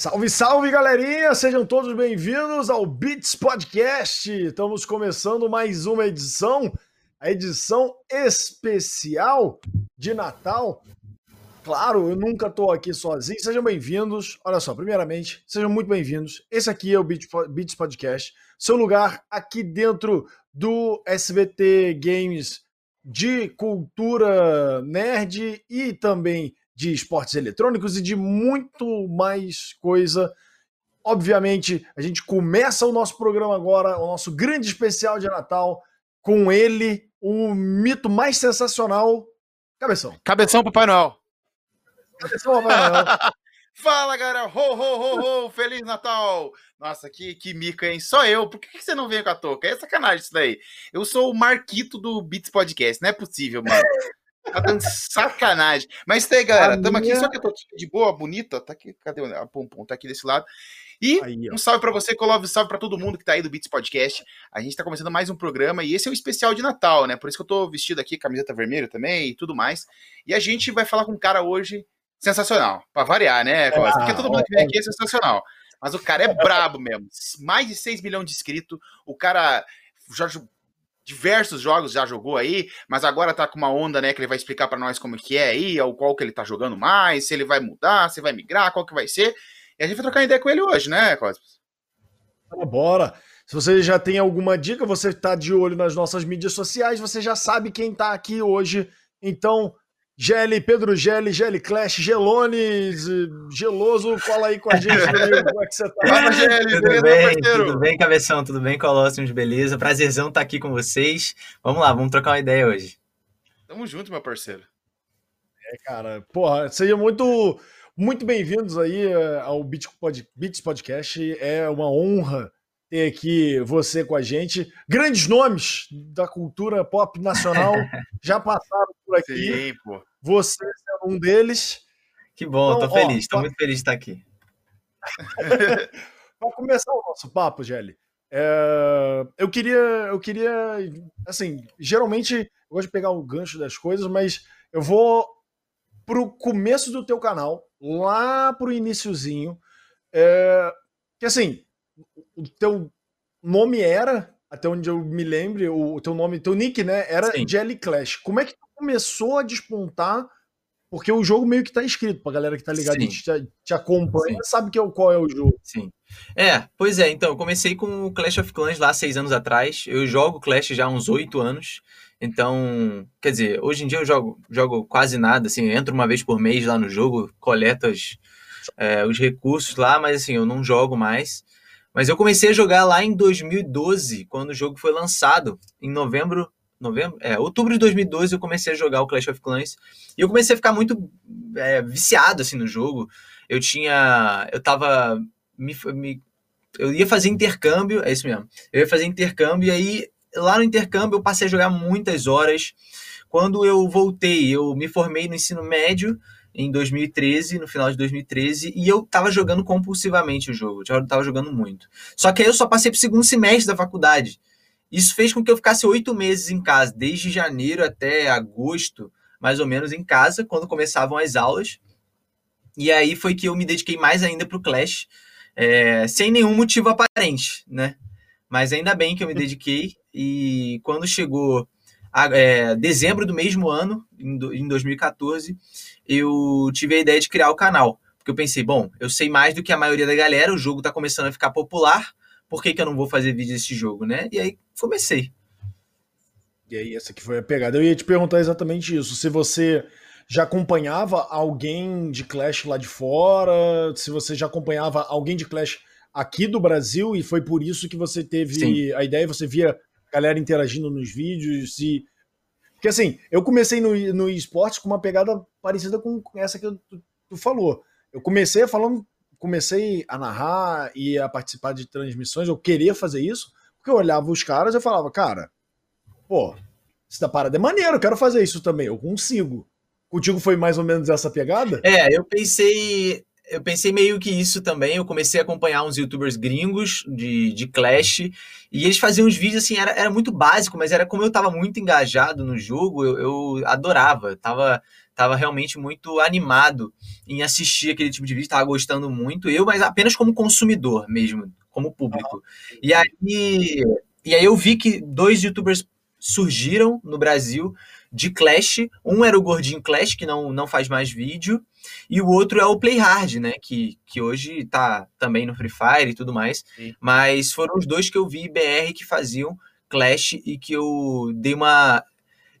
Salve, salve, galerinha! Sejam todos bem-vindos ao Beats Podcast. Estamos começando mais uma edição, a edição especial de Natal. Claro, eu nunca estou aqui sozinho. Sejam bem-vindos. Olha só, primeiramente, sejam muito bem-vindos. Esse aqui é o Beats Podcast, seu lugar aqui dentro do SBT Games de cultura nerd e também de esportes eletrônicos e de muito mais coisa. Obviamente, a gente começa o nosso programa agora, o nosso grande especial de Natal, com ele, o mito mais sensacional, Cabeção. Cabeção Papai Noel. Cabeção Papai Noel. Fala, galera! Ho, ho, ho, ho! Feliz Natal! Nossa, que, que mica, hein? Só eu. Por que, que você não veio com a touca? É sacanagem isso daí. Eu sou o Marquito do Beats Podcast. Não é possível, mano. Tá dando sacanagg Mas tem, galera. Estamos minha... aqui, só que eu tô de boa, bonita. Tá aqui, cadê a Pompom? Tá aqui desse lado. E aí, um salve para você, Colove, salve para todo mundo que tá aí do Beats Podcast. A gente tá começando mais um programa e esse é o especial de Natal, né? Por isso que eu tô vestido aqui, camiseta vermelha também e tudo mais. E a gente vai falar com um cara hoje sensacional, para variar, né, Colove? Porque todo mundo que vem aqui é sensacional. Mas o cara é brabo mesmo. Mais de 6 milhões de inscritos. O cara já diversos jogos já jogou aí, mas agora tá com uma onda, né, que ele vai explicar para nós como que é aí, ou qual que ele tá jogando mais, se ele vai mudar, se vai migrar, qual que vai ser. E a gente vai trocar ideia com ele hoje, né, Cosmos? Bora! Se você já tem alguma dica, você tá de olho nas nossas mídias sociais, você já sabe quem tá aqui hoje. Então, Gelli, Pedro Gelli, Gelli Clash, Gelones, Geloso, cola aí com a gente. Como é que você tá? Fala, Gelli, tudo bem, tudo bem, Cabeção, tudo bem, Colossus, beleza? Prazerzão estar tá aqui com vocês. Vamos lá, vamos trocar uma ideia hoje. Tamo junto, meu parceiro. É, cara, porra, sejam muito, muito bem-vindos aí eh, ao Beats Podcast. É uma honra ter aqui você com a gente. Grandes nomes da cultura pop nacional já passaram por aqui. Sim, pô. Você é um deles. Que bom, então, tô feliz, ó, tô muito feliz de estar aqui. Para começar o nosso papo, Gelli, é, eu queria, eu queria, assim, geralmente eu gosto de pegar o gancho das coisas, mas eu vou pro começo do teu canal, lá pro iníciozinho, é, que assim, o teu nome era, até onde eu me lembre, o teu nome, teu nick, né, era Sim. Jelly Clash. Como é que tu começou a despontar? Porque o jogo meio que tá escrito pra galera que tá ligado, te, te, acompanha, Sim. sabe que é, qual é o jogo. Sim. É, pois é, então, eu comecei com o Clash of Clans lá seis anos atrás. Eu jogo Clash já há uns oito anos. Então, quer dizer, hoje em dia eu jogo, jogo quase nada, assim, entro uma vez por mês lá no jogo, coleto as, é, os recursos lá, mas assim, eu não jogo mais. Mas eu comecei a jogar lá em 2012, quando o jogo foi lançado, em novembro, novembro, é, outubro de 2012 eu comecei a jogar o Clash of Clans e eu comecei a ficar muito é, viciado assim no jogo. Eu tinha, eu tava me, me, eu ia fazer intercâmbio, é isso mesmo. Eu ia fazer intercâmbio e aí lá no intercâmbio eu passei a jogar muitas horas. Quando eu voltei, eu me formei no ensino médio em 2013, no final de 2013, e eu tava jogando compulsivamente o jogo, já tava jogando muito. Só que aí eu só passei pro segundo semestre da faculdade. Isso fez com que eu ficasse oito meses em casa, desde janeiro até agosto, mais ou menos, em casa, quando começavam as aulas. E aí foi que eu me dediquei mais ainda pro Clash, é, sem nenhum motivo aparente, né? Mas ainda bem que eu me dediquei, e quando chegou a, é, dezembro do mesmo ano, em, do, em 2014, eu tive a ideia de criar o canal. Porque eu pensei, bom, eu sei mais do que a maioria da galera, o jogo está começando a ficar popular, por que, que eu não vou fazer vídeo desse jogo, né? E aí comecei. E aí, essa que foi a pegada. Eu ia te perguntar exatamente isso. Se você já acompanhava alguém de Clash lá de fora, se você já acompanhava alguém de Clash aqui do Brasil e foi por isso que você teve Sim. a ideia, você via galera interagindo nos vídeos, se porque assim, eu comecei no, no esportes com uma pegada parecida com essa que tu, tu falou. Eu comecei falando, comecei a narrar e a participar de transmissões, eu queria fazer isso, porque eu olhava os caras e falava, cara, pô, isso da parada é maneiro, eu quero fazer isso também, eu consigo. Contigo foi mais ou menos essa pegada? É, eu pensei eu pensei meio que isso também. Eu comecei a acompanhar uns youtubers gringos de, de Clash e eles faziam uns vídeos assim, era, era muito básico, mas era como eu tava muito engajado no jogo, eu, eu adorava, tava, tava realmente muito animado em assistir aquele tipo de vídeo, tava gostando muito, eu, mas apenas como consumidor mesmo, como público. E aí, e aí eu vi que dois youtubers surgiram no Brasil de Clash. Um era o Gordinho Clash, que não, não faz mais vídeo, e o outro é o Play Hard, né? Que, que hoje tá também no Free Fire e tudo mais. Sim. Mas foram os dois que eu vi BR que faziam Clash e que eu dei uma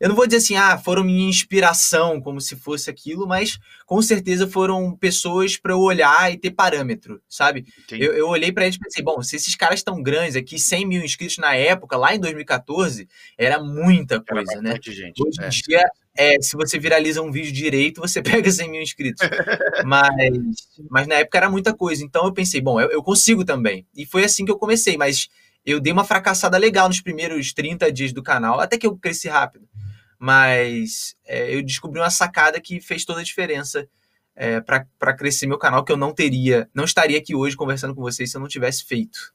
eu não vou dizer assim, ah, foram minha inspiração, como se fosse aquilo, mas com certeza foram pessoas para eu olhar e ter parâmetro, sabe? Eu, eu, olhei para eles e pensei, bom, se esses caras estão grandes aqui, 100 mil inscritos na época, lá em 2014, era muita coisa, era né? Gente. Hoje em é. dia, é, se você viraliza um vídeo direito, você pega 100 mil inscritos. mas, mas na época era muita coisa. Então eu pensei, bom, eu, eu consigo também. E foi assim que eu comecei, mas eu dei uma fracassada legal nos primeiros 30 dias do canal, até que eu cresci rápido mas é, eu descobri uma sacada que fez toda a diferença é, para crescer meu canal, que eu não teria, não estaria aqui hoje conversando com vocês se eu não tivesse feito.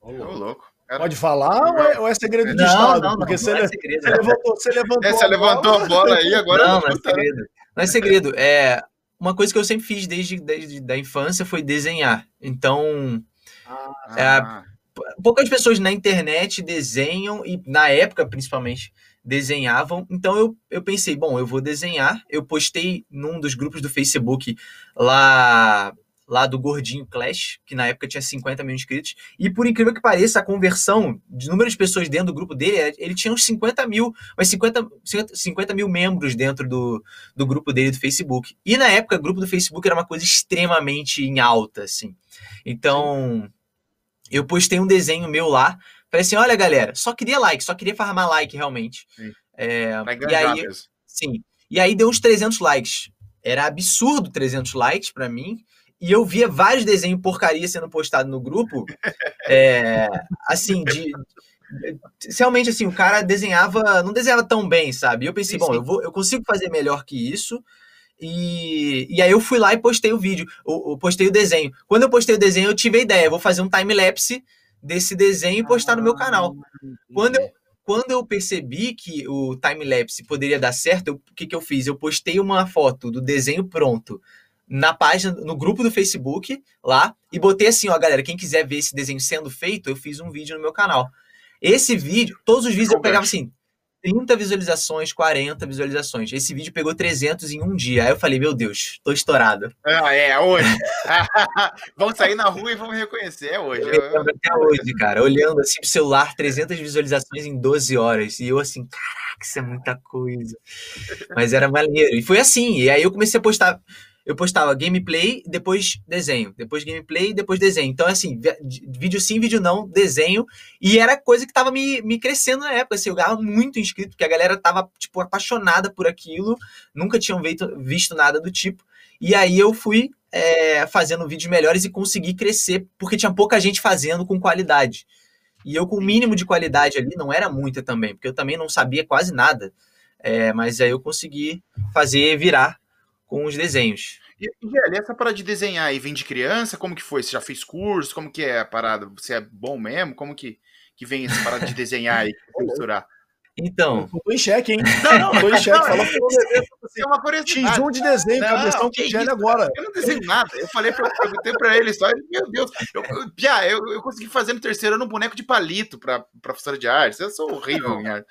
Ô, louco. Pode falar ou é, ou é segredo de não, Estado? Não, Porque não, você, não é segredo, você, levantou, você levantou, é, você levantou a bola aí, agora não, não é segredo. Não é segredo. É, uma coisa que eu sempre fiz desde, desde da infância foi desenhar. Então, ah. é, poucas pessoas na internet desenham, e na época principalmente, desenhavam. Então eu, eu pensei, bom, eu vou desenhar. Eu postei num dos grupos do Facebook lá lá do Gordinho Clash, que na época tinha 50 mil inscritos, e por incrível que pareça, a conversão de número de pessoas dentro do grupo dele, ele tinha uns 50 mil, mas 50, 50 mil membros dentro do, do grupo dele do Facebook. E na época, o grupo do Facebook era uma coisa extremamente em alta, assim. Então, eu postei um desenho meu lá, Falei assim, olha, galera, só queria like, só queria farmar like, realmente. É, e aí, mesmo. sim. E aí deu uns 300 likes. Era absurdo 300 likes para mim. E eu via vários desenhos porcaria sendo postado no grupo. é, assim, de, realmente assim, o cara desenhava, não desenhava tão bem, sabe? E eu pensei, sim, bom, sim. eu vou, eu consigo fazer melhor que isso. E, e aí eu fui lá e postei o vídeo, eu, eu postei o desenho. Quando eu postei o desenho, eu tive a ideia, vou fazer um time lapse desse desenho e postar no meu canal. Ah, quando eu, quando eu percebi que o time-lapse poderia dar certo, eu, o que, que eu fiz? Eu postei uma foto do desenho pronto na página, no grupo do Facebook lá, e botei assim, ó, galera, quem quiser ver esse desenho sendo feito, eu fiz um vídeo no meu canal. Esse vídeo, todos os vídeos eu pegava assim, 30 visualizações, 40 visualizações. Esse vídeo pegou 300 em um dia. Aí eu falei, meu Deus, tô estourado. Ah, é, hoje. vamos sair na rua e vamos reconhecer, é hoje. Eu até hoje, cara, olhando assim pro celular, 300 visualizações em 12 horas. E eu assim, caraca, isso é muita coisa. Mas era maneiro. E foi assim. E aí eu comecei a postar eu postava gameplay, depois desenho, depois gameplay, depois desenho. Então, assim, vídeo sim, vídeo não, desenho. E era coisa que tava me, me crescendo na época. Assim, eu ganhava muito inscrito, porque a galera tava, tipo, apaixonada por aquilo, nunca tinham visto, visto nada do tipo. E aí eu fui é, fazendo vídeos melhores e consegui crescer, porque tinha pouca gente fazendo com qualidade. E eu, com o mínimo de qualidade ali, não era muita também, porque eu também não sabia quase nada. É, mas aí eu consegui fazer virar com os desenhos. E, e essa parada de desenhar aí vem de criança? Como que foi? Você já fez curso? Como que é a parada? Você é bom mesmo? Como que, que vem essa parada de desenhar aí, misturar? Então. Eu tô em xeque, hein? Não, não, tô em xeque. Falou que assim, é uma curiosidade. X1 de desenho, não, cabeção com o agora. Eu não desenho nada. Eu falei pra, perguntei pra ele só. Meu Deus. Eu, eu, Pia, eu, eu consegui fazer no terceiro ano um boneco de palito pra professora de arte. Eu sou horrível em arte.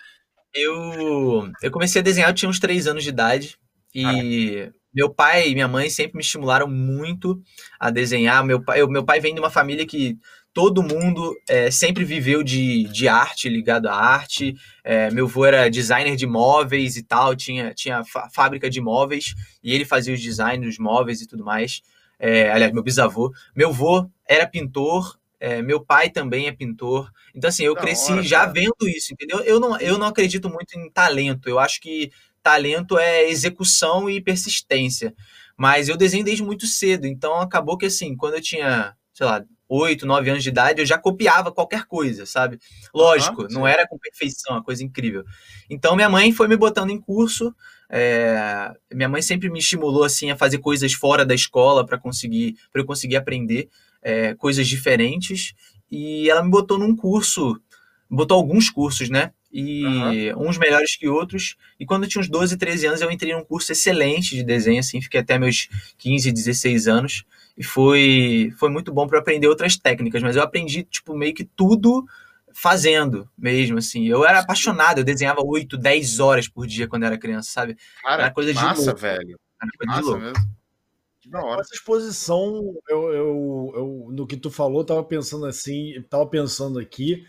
Eu, eu comecei a desenhar, eu tinha uns três anos de idade. E. Ah, meu pai e minha mãe sempre me estimularam muito a desenhar. Meu pai, eu, meu pai vem de uma família que todo mundo é, sempre viveu de, de arte, ligado à arte. É, meu avô era designer de móveis e tal, tinha, tinha fábrica de móveis e ele fazia os designs dos móveis e tudo mais. É, aliás, meu bisavô. Meu avô era pintor, é, meu pai também é pintor. Então, assim, eu da cresci hora, já vendo isso, entendeu? Eu não, eu não acredito muito em talento. Eu acho que talento é execução e persistência. Mas eu desenho desde muito cedo, então acabou que assim, quando eu tinha, sei lá, 8, 9 anos de idade, eu já copiava qualquer coisa, sabe? Lógico, não era com perfeição, uma coisa incrível. Então minha mãe foi me botando em curso. É... minha mãe sempre me estimulou assim a fazer coisas fora da escola para conseguir, para eu conseguir aprender é, coisas diferentes. E ela me botou num curso, botou alguns cursos, né? E uhum. uns melhores que outros. E quando eu tinha uns 12, 13 anos, eu entrei num curso excelente de desenho, assim, fiquei até meus 15, 16 anos. E foi, foi muito bom para aprender outras técnicas, mas eu aprendi, tipo, meio que tudo fazendo mesmo, assim. Eu era apaixonado, eu desenhava 8, 10 horas por dia quando era criança, sabe? Cara, era coisa massa, de louco. velho. Era coisa massa de louco. mesmo. Essa exposição, eu, eu, eu, no que tu falou, tava pensando assim, tava pensando aqui,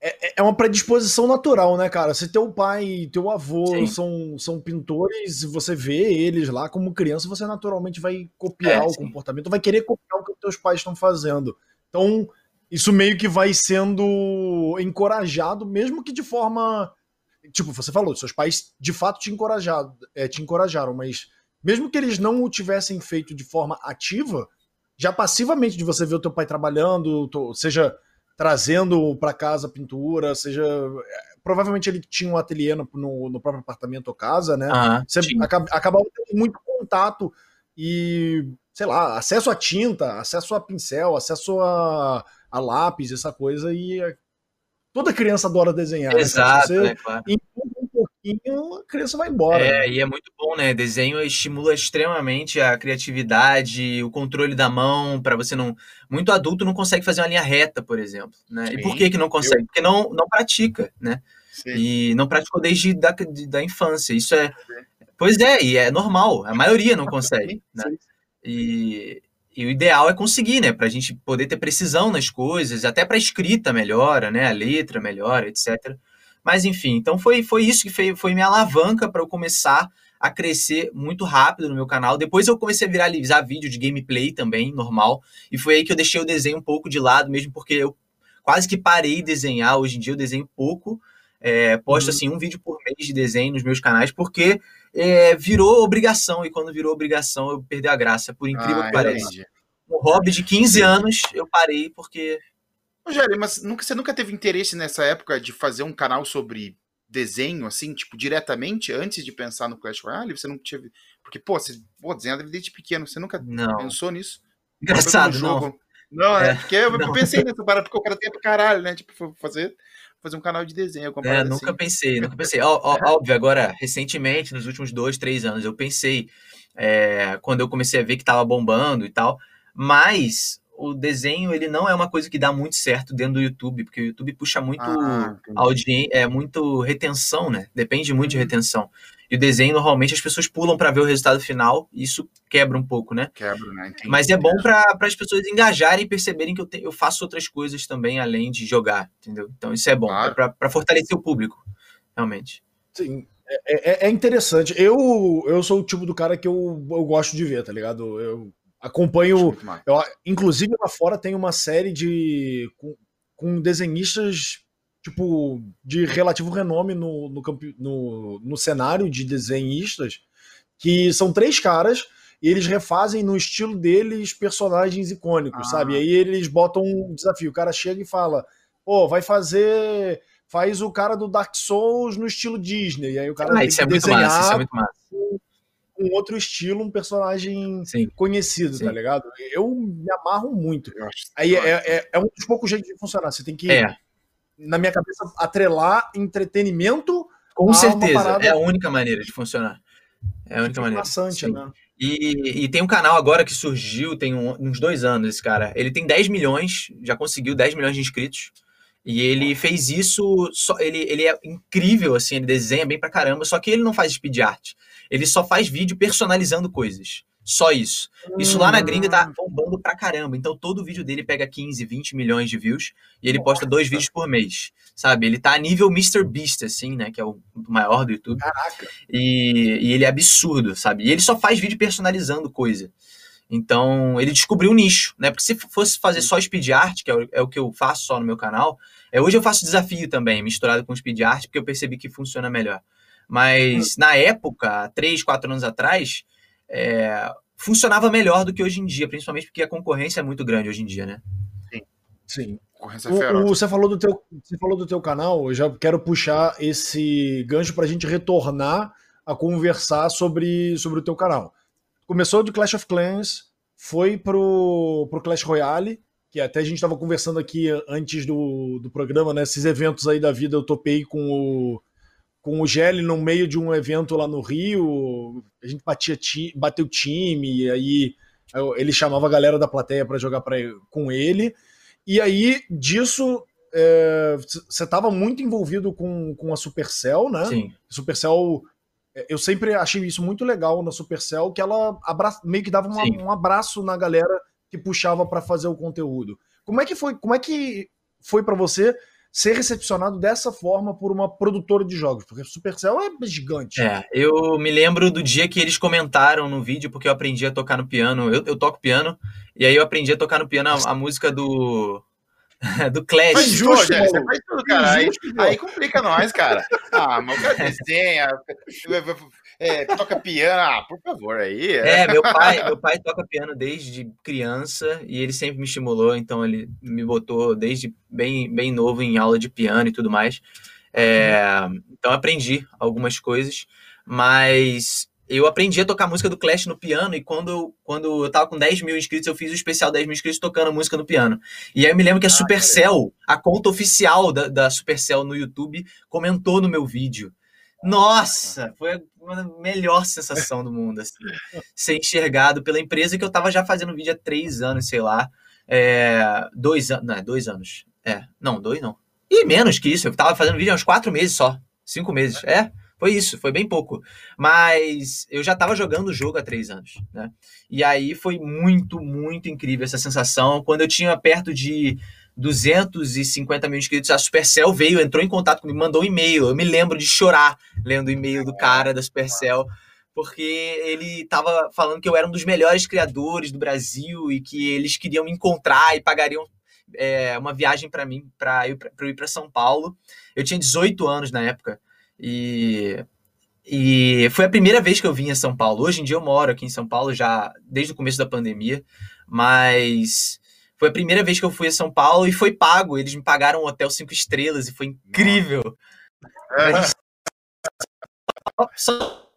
é, é, é uma predisposição natural, né, cara? Se teu pai e teu avô são, são pintores, você vê eles lá como criança, você naturalmente vai copiar é, o sim. comportamento, vai querer copiar o que teus pais estão fazendo. Então, isso meio que vai sendo encorajado, mesmo que de forma. Tipo, você falou, seus pais de fato te, encorajado, é, te encorajaram, mas mesmo que eles não o tivessem feito de forma ativa, já passivamente de você ver o teu pai trabalhando, seja trazendo para casa pintura, seja. É, provavelmente ele tinha um ateliê no, no, próprio apartamento ou casa, né? Ah, Você acaba, acabava tendo muito contato e, sei lá, acesso a tinta, acesso a pincel, acesso a, a lápis, essa coisa, e toda criança adora desenhar. Exato, né? Você, né, claro pouquinho, a criança vai embora. É, né? e é muito bom, né? Desenho estimula extremamente a criatividade, o controle da mão, para você não. Muito adulto não consegue fazer uma linha reta, por exemplo. Né? Sim, e por que, que não consegue? Eu... Porque não, não pratica, né? Sim. E não praticou desde da, da infância. Isso é. Pois é, e é normal, a maioria não consegue. Né? E, e o ideal é conseguir, né? Para a gente poder ter precisão nas coisas, até para escrita melhora, né? A letra melhora, etc. Mas enfim, então foi, foi isso que foi, foi minha alavanca para eu começar a crescer muito rápido no meu canal. Depois eu comecei a viralizar vídeo de gameplay também, normal. E foi aí que eu deixei o desenho um pouco de lado, mesmo porque eu quase que parei de desenhar. Hoje em dia eu desenho pouco. É, posto uhum. assim um vídeo por mês de desenho nos meus canais, porque é, virou obrigação. E quando virou obrigação, eu perdi a graça, por incrível ah, que pareça. Um hobby de 15 anos, eu parei porque Rogério, mas nunca, você nunca teve interesse nessa época de fazer um canal sobre desenho, assim, tipo, diretamente, antes de pensar no Clash Royale? Você não teve. Porque, pô, você pô, desenhava desde pequeno, você nunca não. pensou nisso? Engraçado, não. Não, é, é porque eu não. pensei nessa parada, porque o cara tem pra caralho, né? Tipo, fazer, fazer um canal de desenho. É, nunca assim. pensei, nunca pensei. Ó, ó, óbvio, agora, recentemente, nos últimos dois, três anos, eu pensei, é, quando eu comecei a ver que tava bombando e tal, mas o desenho ele não é uma coisa que dá muito certo dentro do YouTube, porque o YouTube puxa muito ah, audiência, é muito retenção, né? Depende muito de uhum. retenção. E o desenho normalmente as pessoas pulam para ver o resultado final, e isso quebra um pouco, né? Quebra, né? Entendi. Mas é bom para as pessoas engajarem e perceberem que eu, te, eu faço outras coisas também além de jogar, entendeu? Então isso é bom claro. para fortalecer o público, realmente. Sim. É, é, é, interessante. Eu, eu sou o tipo do cara que eu, eu gosto de ver, tá ligado? Eu Acompanho. Eu, inclusive lá fora tem uma série de. com, com desenhistas tipo, de relativo renome no, no, no, no, cenário de desenhistas, que são três caras e eles refazem no estilo deles personagens icônicos, ah. sabe? E aí eles botam um desafio. O cara chega e fala: pô, vai fazer. Faz o cara do Dark Souls no estilo Disney. E aí o cara ah, tem que é desenhar. Massa, isso é muito massa um outro estilo, um personagem Sim. conhecido, tá Sim. tá ligado? Eu me amarro muito. Aí é, é, é, um dos poucos jeitos de funcionar. Você tem que, é. na minha cabeça, atrelar entretenimento. Com certeza. É a única maneira de funcionar. É a única maneira. Bastante, né? E, e, tem um canal agora que surgiu, tem um, uns dois anos, esse cara. Ele tem 10 milhões, já conseguiu 10 milhões de inscritos. E ele fez isso, só, ele, ele é incrível, assim, ele desenha bem pra caramba, só que ele não faz speed art. Ele só faz vídeo personalizando coisas. Só isso. Isso lá na gringa tá hum. bombando pra caramba. Então todo vídeo dele pega 15, 20 milhões de views e ele posta dois vídeos por mês. Sabe? Ele tá a nível Mr. Beast, assim, né? Que é o maior do YouTube. Caraca. E, e ele é absurdo, sabe? E ele só faz vídeo personalizando coisa. Então, ele descobriu um nicho, né? Porque se fosse fazer só speed art, que é o, é o que eu faço só no meu canal, é, hoje eu faço desafio também, misturado com speed art, porque eu percebi que funciona melhor. Mas na época, três, quatro anos atrás, é, funcionava melhor do que hoje em dia, principalmente porque a concorrência é muito grande hoje em dia, né? Sim, Sim. Concorrência O- o- feroz. você, falou do teu, você falou do teu canal, eu já quero puxar esse gancho pra gente retornar a conversar sobre, sobre o teu canal. Começou do Clash of Clans, foi pro, pro Clash Royale, que até a gente tava conversando aqui antes do, do programa, né? Esses eventos aí da vida eu topei com o, com o Gelli no meio de um evento lá no Rio. A gente batia ti, bateu time, e aí ele chamava a galera da plateia pra jogar pra, com ele. E aí, disso, você estava muito envolvido com, com a Supercell, né? Sim. Supercell, é, eu sempre achei isso muito legal na Supercell, que ela meio que dava uma- um abraço na galera que puxava para fazer o conteúdo. Como é que foi? Como é que foi para você ser recepcionado dessa forma por uma produtora de jogos? Porque Supercell é gigante. É, eu me lembro do dia que eles comentaram no vídeo, porque eu aprendi a tocar no piano. Eu, eu toco piano, e aí eu aprendi a tocar no piano a, a música do. do Clash. Tudo, Rogério, você maluco. faz tudo, cara. Aí, pô. aí complica nós, cara. Ah, mas o cara desenha, é, toca piano, ah, por favor, aí. É, meu pai, meu pai toca piano desde criança e ele sempre me estimulou, então ele me botou desde bem, bem novo em aula de piano e tudo mais. É, então aprendi algumas coisas, mas eu aprendi a tocar música do Clash no piano e quando, eu- quando eu tava com 10 mil inscritos, eu fiz o especial 10 mil inscritos tocando música no piano. E aí eu me lembro que a Supercell, a conta oficial da, da Supercell no YouTube, comentou no meu vídeo. Nossa, foi a melhor sensação do mundo, assim ser enxergado pela empresa que eu tava já fazendo vídeo há três anos, sei lá. É, dois anos. Não, é dois anos. É, não, dois não. E menos que isso. Eu tava fazendo vídeo há uns quatro meses só. Cinco meses. É, foi isso, foi bem pouco. Mas eu já tava jogando o jogo há três anos, né? E aí foi muito, muito incrível essa sensação. Quando eu tinha perto de 250 mil inscritos, a Supercell veio, entrou em contato comigo, mandou um e-mail. Eu me lembro de chorar lendo o e-mail do cara da Supercell porque ele estava falando que eu era um dos melhores criadores do Brasil e que eles queriam me encontrar e pagariam é, uma viagem para mim, para eu, eu ir para São Paulo. Eu tinha 18 anos na época e, e foi a primeira vez que eu vim a São Paulo. Hoje em dia eu moro aqui em São Paulo já desde o começo da pandemia, mas foi a primeira vez que eu fui a São Paulo e foi pago. Eles me pagaram um hotel cinco estrelas e foi incrível. É, Só- só-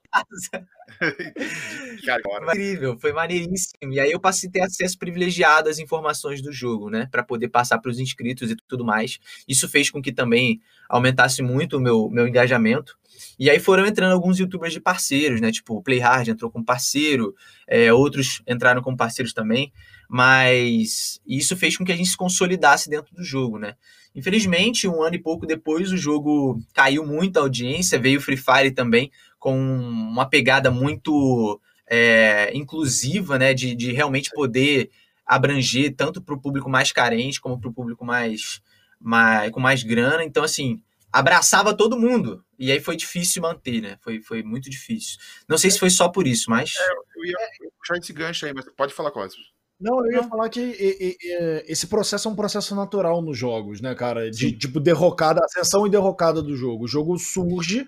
que agora. Incrível, foi maneiríssimo. E aí eu passei a ter acesso privilegiado às informações do jogo, né? Para poder passar para os inscritos e tudo mais. Isso fez com que também aumentasse muito o meu, meu engajamento. E aí foram entrando alguns youtubers de parceiros, né? Tipo, o Playhard entrou como parceiro, é, outros entraram como parceiros também. Mas isso fez com que a gente se consolidasse dentro do jogo, né? Infelizmente, um ano e pouco depois, o jogo caiu muito a audiência, veio o Free Fire também com uma pegada muito é, inclusiva, né? De, de realmente poder abranger tanto para o público mais carente como para o público mais, mais com mais grana. Então, assim, abraçava todo mundo. E aí foi difícil manter, né? Foi, foi muito difícil. Não sei se foi só por isso, mas. Eu ia puxar esse gancho aí, mas pode falar, Cosmos. Não, eu ia falar que e- e- e, esse processo é um processo natural nos jogos, né, cara? De tipo derrocada, ascensão e derrocada do jogo. O jogo surge,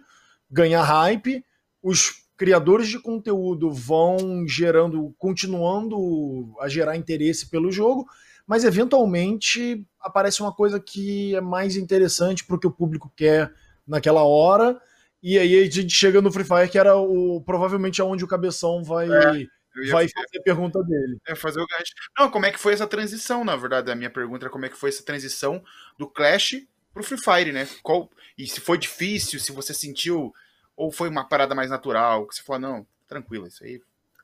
ganha hype, os criadores de conteúdo vão gerando, continuando a gerar interesse pelo jogo, mas eventualmente aparece uma coisa que é mais interessante pro que o público quer naquela hora. E aí a gente chega no Free Fire, que era o provavelmente aonde o cabeção vai, ia vai fazer a pergunta dele. É, fazer o gancho. Não, como é que foi essa transição, na verdade? A minha pergunta era como é que foi essa transição do Clash pro Free Fire, né? Qual, e se foi difícil, se você sentiu, ou foi uma parada mais natural, que você falou, não, tranquilo, isso aí.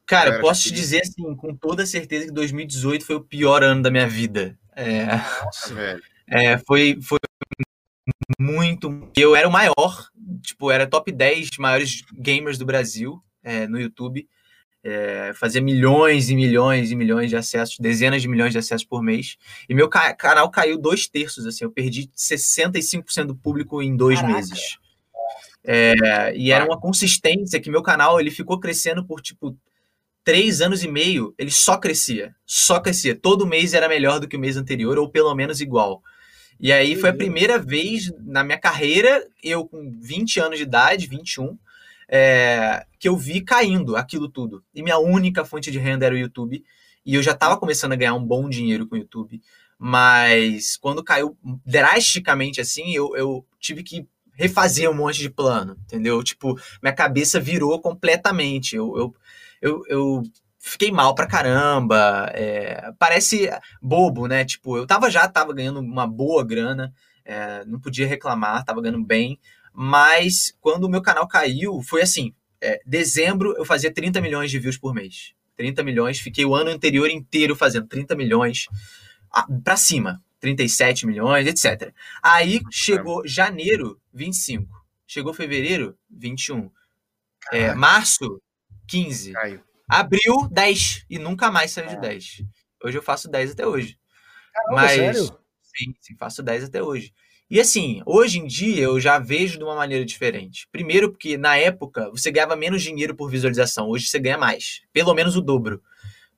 Cara, eu posso te queria- dizer assim, com toda certeza que 2018 foi o pior ano da minha vida. É, Nossa, velho. é, foi, foi muito. Eu era o maior, tipo, era top 10 maiores gamers do Brasil é, no YouTube. É, fazia milhões e milhões e milhões de acessos, dezenas de milhões de acessos por mês. E meu ca- canal caiu dois terços, assim, eu perdi 65% do público em dois Caraca. meses. É, e era uma consistência que meu canal ele ficou crescendo por tipo três anos e meio, ele só crescia, só crescia. Todo mês era melhor do que o mês anterior, ou pelo menos igual. E aí foi a primeira vez na minha carreira, eu com 20 anos de idade, 21, é, que eu vi caindo aquilo tudo. E minha única fonte de renda era o YouTube. E eu já estava começando a ganhar um bom dinheiro com o YouTube. Mas quando caiu drasticamente assim, eu, eu tive que refazer um monte de plano, entendeu? Tipo, minha cabeça virou completamente. Eu, eu, eu, eu fiquei mal pra caramba. É, parece bobo, né? Tipo, eu tava já tava ganhando uma boa grana, é, não podia reclamar, tava ganhando bem. Mas quando o meu canal caiu, foi assim: é, dezembro eu fazia 30 milhões de views por mês. 30 milhões, fiquei o ano anterior inteiro fazendo 30 milhões para cima, 37 milhões, etc. Aí chegou janeiro, 25. Chegou fevereiro, 21. É, março, 15. Caiu. Abril, 10. E nunca mais saiu de 10. Hoje eu faço 10 até hoje. Caramba, Mas, sério? Sim, sim, faço 10 até hoje. E assim, hoje em dia eu já vejo de uma maneira diferente. Primeiro, porque na época você ganhava menos dinheiro por visualização, hoje você ganha mais. Pelo menos o dobro.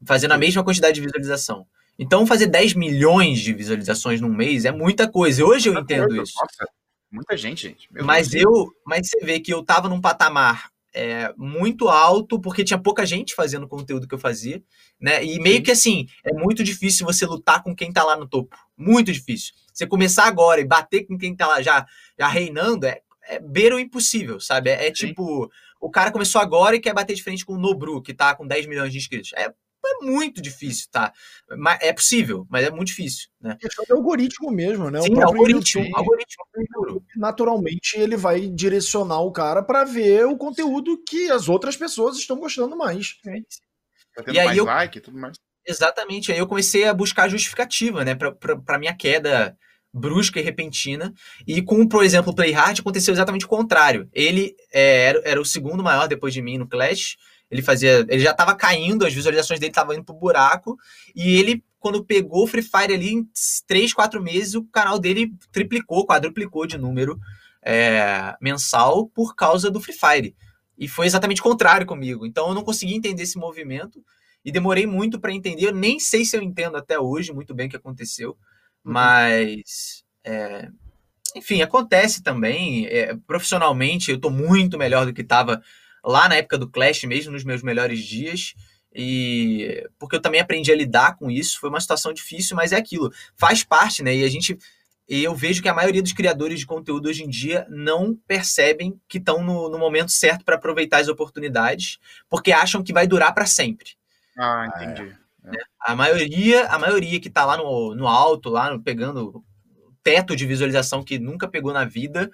Fazendo a mesma quantidade de visualização. Então, fazer 10 milhões de visualizações num mês é muita coisa. Hoje eu entendo isso. Nossa, muita gente, gente. Meu mas Deus. eu, mas você vê que eu tava num patamar é, muito alto, porque tinha pouca gente fazendo o conteúdo que eu fazia, né? E meio que assim, é muito difícil você lutar com quem tá lá no topo. Muito difícil. Você começar agora e bater com quem tá lá já, já reinando é, é beira o impossível, sabe? É, é tipo, o cara começou agora e quer bater de frente com o Nobru, que tá com 10 milhões de inscritos. É muito difícil, tá? É possível, mas é muito difícil, né? É algoritmo mesmo, né? Sim, o algoritmo, YouTube, algoritmo. Naturalmente, ele vai direcionar o cara para ver o conteúdo que as outras pessoas estão gostando mais. É tá e aí eu... like, tudo mais. Exatamente. Aí eu comecei a buscar justificativa, né, para minha queda brusca e repentina. E com, por exemplo, o Playhard aconteceu exatamente o contrário. Ele é, era, era o segundo maior depois de mim no Clash ele fazia. Ele já estava caindo, as visualizações dele estavam indo pro buraco. E ele, quando pegou o Free Fire ali, em 3, 4 meses, o canal dele triplicou, quadruplicou de número é, mensal por causa do Free Fire. E foi exatamente o contrário comigo. Então eu não consegui entender esse movimento e demorei muito para entender. Eu nem sei se eu entendo até hoje muito bem o que aconteceu, uhum. mas. É, enfim, acontece também. É, profissionalmente, eu estou muito melhor do que estava lá na época do Clash mesmo, nos meus melhores dias. E porque eu também aprendi a lidar com isso, foi uma situação difícil, mas é aquilo, faz parte, né? E a gente e eu vejo que a maioria dos criadores de conteúdo hoje em dia não percebem que estão no, no, momento certo para aproveitar as oportunidades, porque acham que vai durar para sempre. Ah, entendi. É. A maioria, a maioria que está lá no, no alto, lá no, pegando teto de visualização que nunca pegou na vida,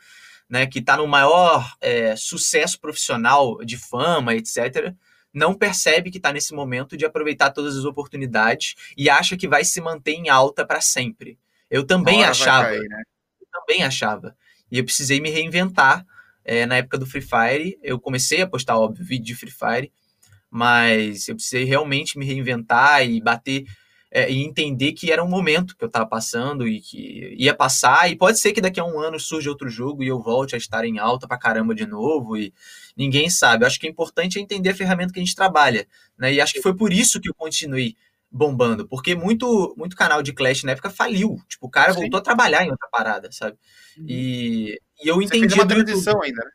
né, que está no maior é, sucesso profissional de fama, etc., não percebe que está nesse momento de aproveitar todas as oportunidades e acha que vai se manter em alta para sempre. Eu também achava. Cair, né? Eu também achava. E eu precisei me reinventar. É, na época do Free Fire, eu comecei a postar, óbvio, vídeo de Free Fire, mas eu precisei realmente me reinventar e bater é, e entender que era um momento que eu estava passando e que ia passar, e pode ser que daqui a um ano surja outro jogo e eu volte a estar em alta pra caramba de novo, e ninguém sabe. Eu acho que é importante entender a ferramenta que a gente trabalha, né? E acho que foi por isso que eu continuei bombando, porque muito muito canal de Clash na época faliu. Tipo, o cara Sim. voltou a trabalhar em outra parada, sabe? Uhum. E, e eu entendi. Você fez uma transição ainda, né?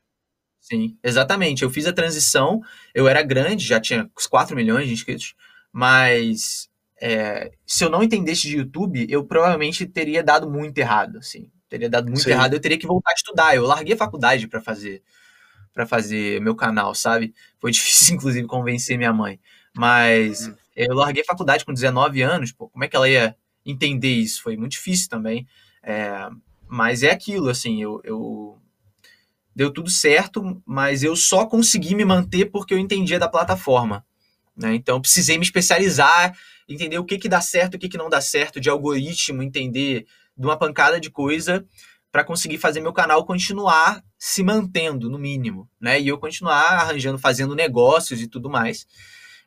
Sim, exatamente. Eu fiz a transição, eu era grande, já tinha 4 milhões de inscritos, mas é, se eu não entendesse de YouTube, eu provavelmente teria dado muito errado, assim. Teria dado muito Sim. errado, eu teria que voltar a estudar. Eu larguei a faculdade para fazer para fazer meu canal, sabe? Foi difícil, inclusive, convencer minha mãe. Mas hum. eu larguei a faculdade com 19 anos, pô, como é que ela ia entender isso? Foi muito difícil também. É, mas é aquilo, assim, eu, eu, deu tudo certo, mas eu só consegui me manter porque eu entendia da plataforma. Né? Então, precisei me especializar entender o que, que dá certo, o que, que não dá certo, de algoritmo, entender de uma pancada de coisa para conseguir fazer meu canal continuar se mantendo, no mínimo, né? E eu continuar arranjando, fazendo negócios e tudo mais.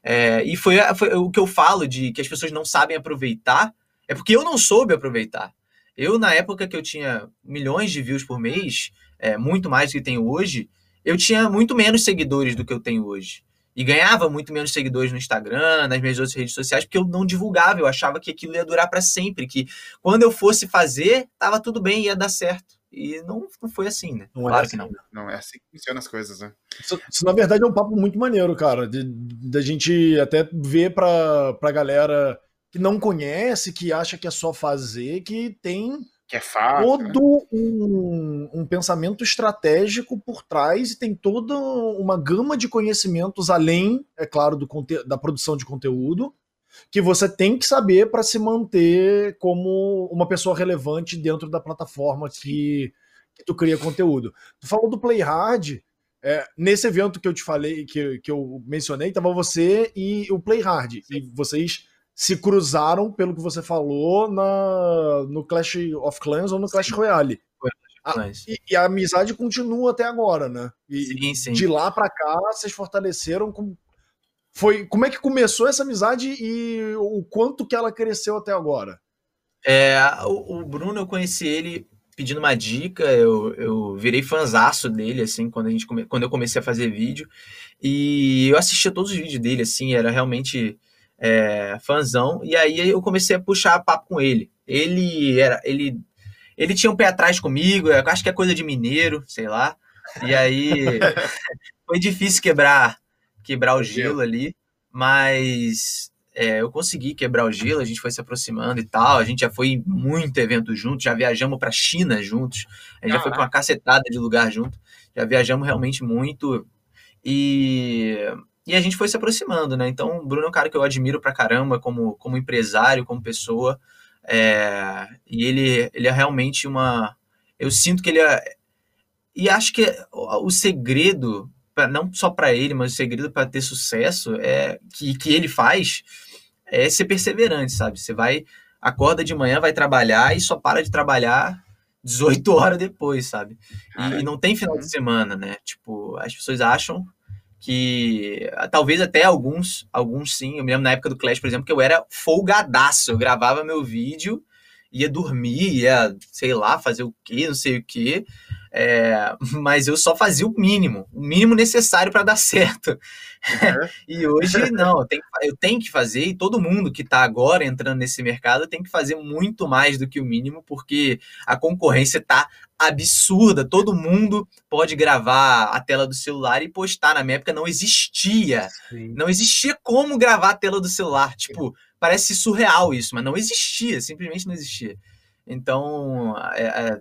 É, e foi, foi, o que eu falo de que as pessoas não sabem aproveitar, é porque eu não soube aproveitar. Eu, na época que eu tinha milhões de views por mês, é, muito mais do que tenho hoje, eu tinha muito menos seguidores do que eu tenho hoje e ganhava muito menos seguidores no Instagram, nas minhas outras redes sociais, porque eu não divulgava, eu achava que aquilo ia durar para sempre, que quando eu fosse fazer, tava tudo bem, ia dar certo. E não, não foi assim, né? Não é claro é assim, que não. Não é assim que funcionam as coisas, né? Isso, isso, na verdade, é um papo muito maneiro, cara, de, de a gente até ver pra, pra galera que não conhece, que acha que é só fazer, que tem que é fácil. todo um, um, pensamento estratégico por trás e tem toda uma gama de conhecimentos além, é claro, do, da produção de conteúdo que você tem que saber para se manter como uma pessoa relevante dentro da plataforma que, que tu cria conteúdo. Tu falou do Play Hard, é, nesse evento que eu te falei, que, que eu mencionei, tava você e o Play Hard. Sim. E vocês se cruzaram, pelo que você falou, na, no Clash of Clans ou no Clash. Royale. A, e, e, a amizade continua até agora, né? E sim, sim. de lá para cá, vocês fortaleceram com, foi como é que começou essa amizade e o quanto que ela cresceu até agora? É, o, o Bruno, eu conheci ele pedindo uma dica, eu, eu virei fanzaço dele, assim, quando, a gente come, quando eu comecei a fazer vídeo, e eu assistia todos os vídeos dele, assim, era realmente é, fanzão, e aí eu comecei a puxar papo com ele. Ele era, ele, ele tinha um pé atrás comigo, eu acho que é coisa de mineiro, sei lá, e aí foi difícil quebrar quebrar o gelo ali, mas é, eu consegui quebrar o gelo, a gente foi se aproximando e tal, a gente já foi em muito evento juntos, já viajamos para China juntos, a gente já foi com uma cacetada de lugar junto, já viajamos realmente muito. E, e a gente foi se aproximando, né? Então, o Bruno é um cara que eu admiro pra caramba como, como empresário, como pessoa, é, e ele, ele é realmente uma. Eu sinto que ele é. E acho que o segredo pra, não só para ele, mas o segredo para ter sucesso é que, que ele faz é ser perseverante, sabe? Você vai, acorda de manhã, vai trabalhar e só para de trabalhar 18 horas depois, sabe? E, e não tem final de semana, né? Tipo, as pessoas acham que talvez até alguns, alguns sim. Eu me lembro na época do Clash, por exemplo, que eu era folgadaço. Eu gravava meu vídeo, ia dormir, ia, sei lá, fazer o quê, não sei o quê. É, mas eu só fazia o mínimo, o mínimo necessário para dar certo. Uhum. e hoje não, eu tenho, eu tenho, que fazer, e todo mundo que está agora entrando nesse mercado tem que fazer muito mais do que o mínimo, porque a concorrência está absurda. Todo mundo pode gravar a tela do celular e postar. Na minha época não existia. Sim. Não existia como gravar a tela do celular. Tipo, parece surreal isso, mas não existia, simplesmente não existia. Então, é, é,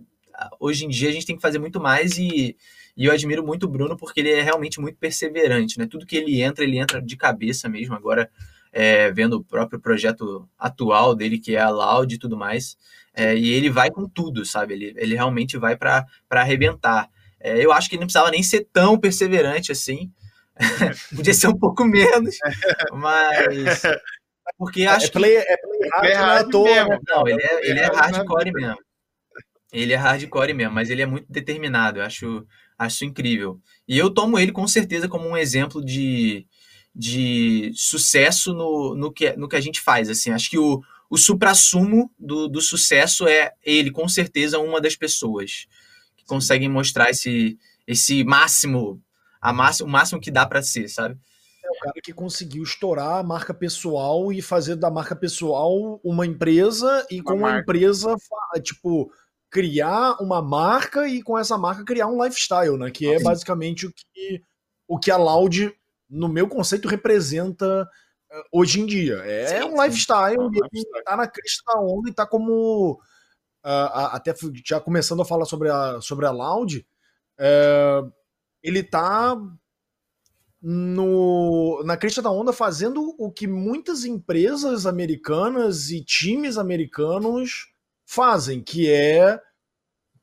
hoje em dia a gente tem que fazer muito mais e, e eu admiro muito o Bruno porque ele é realmente muito perseverante, né? Tudo que ele entra, ele entra de cabeça mesmo. Agora, é, vendo o próprio projeto atual dele, que é a Loud e tudo mais, é, e ele vai com tudo, sabe? Ele, ele realmente vai para arrebentar. É, eu acho que ele não precisava nem ser tão perseverante assim. Podia ser um pouco menos, mas porque é acho é play, que... É play hard, é hard mesmo. Né? Não, ele é, ele é hardcore mesmo. Ele é hardcore mesmo, mas ele é muito determinado. Eu acho, acho incrível. E eu tomo ele com certeza como um exemplo de, de sucesso no, no, que, no que a gente faz. Assim, acho que o, o supra-sumo do, do sucesso é ele, com certeza, uma das pessoas que conseguem mostrar esse, esse máximo, a máximo, o máximo que dá para ser, sabe? É o cara que conseguiu estourar a marca pessoal e fazer da marca pessoal uma empresa e uma com marca. a empresa, tipo, criar uma marca e com essa marca criar um lifestyle, né? Que é basicamente o que, o que a Loud, no meu conceito, representa uh, hoje em dia. É sim, um lifestyle, sim. e ele tá na crista da onda e tá como. Uh, até já começando a falar sobre a, sobre a Loud, uh, ele tá no, na crista da onda fazendo o que muitas empresas americanas e times americanos fazem, que é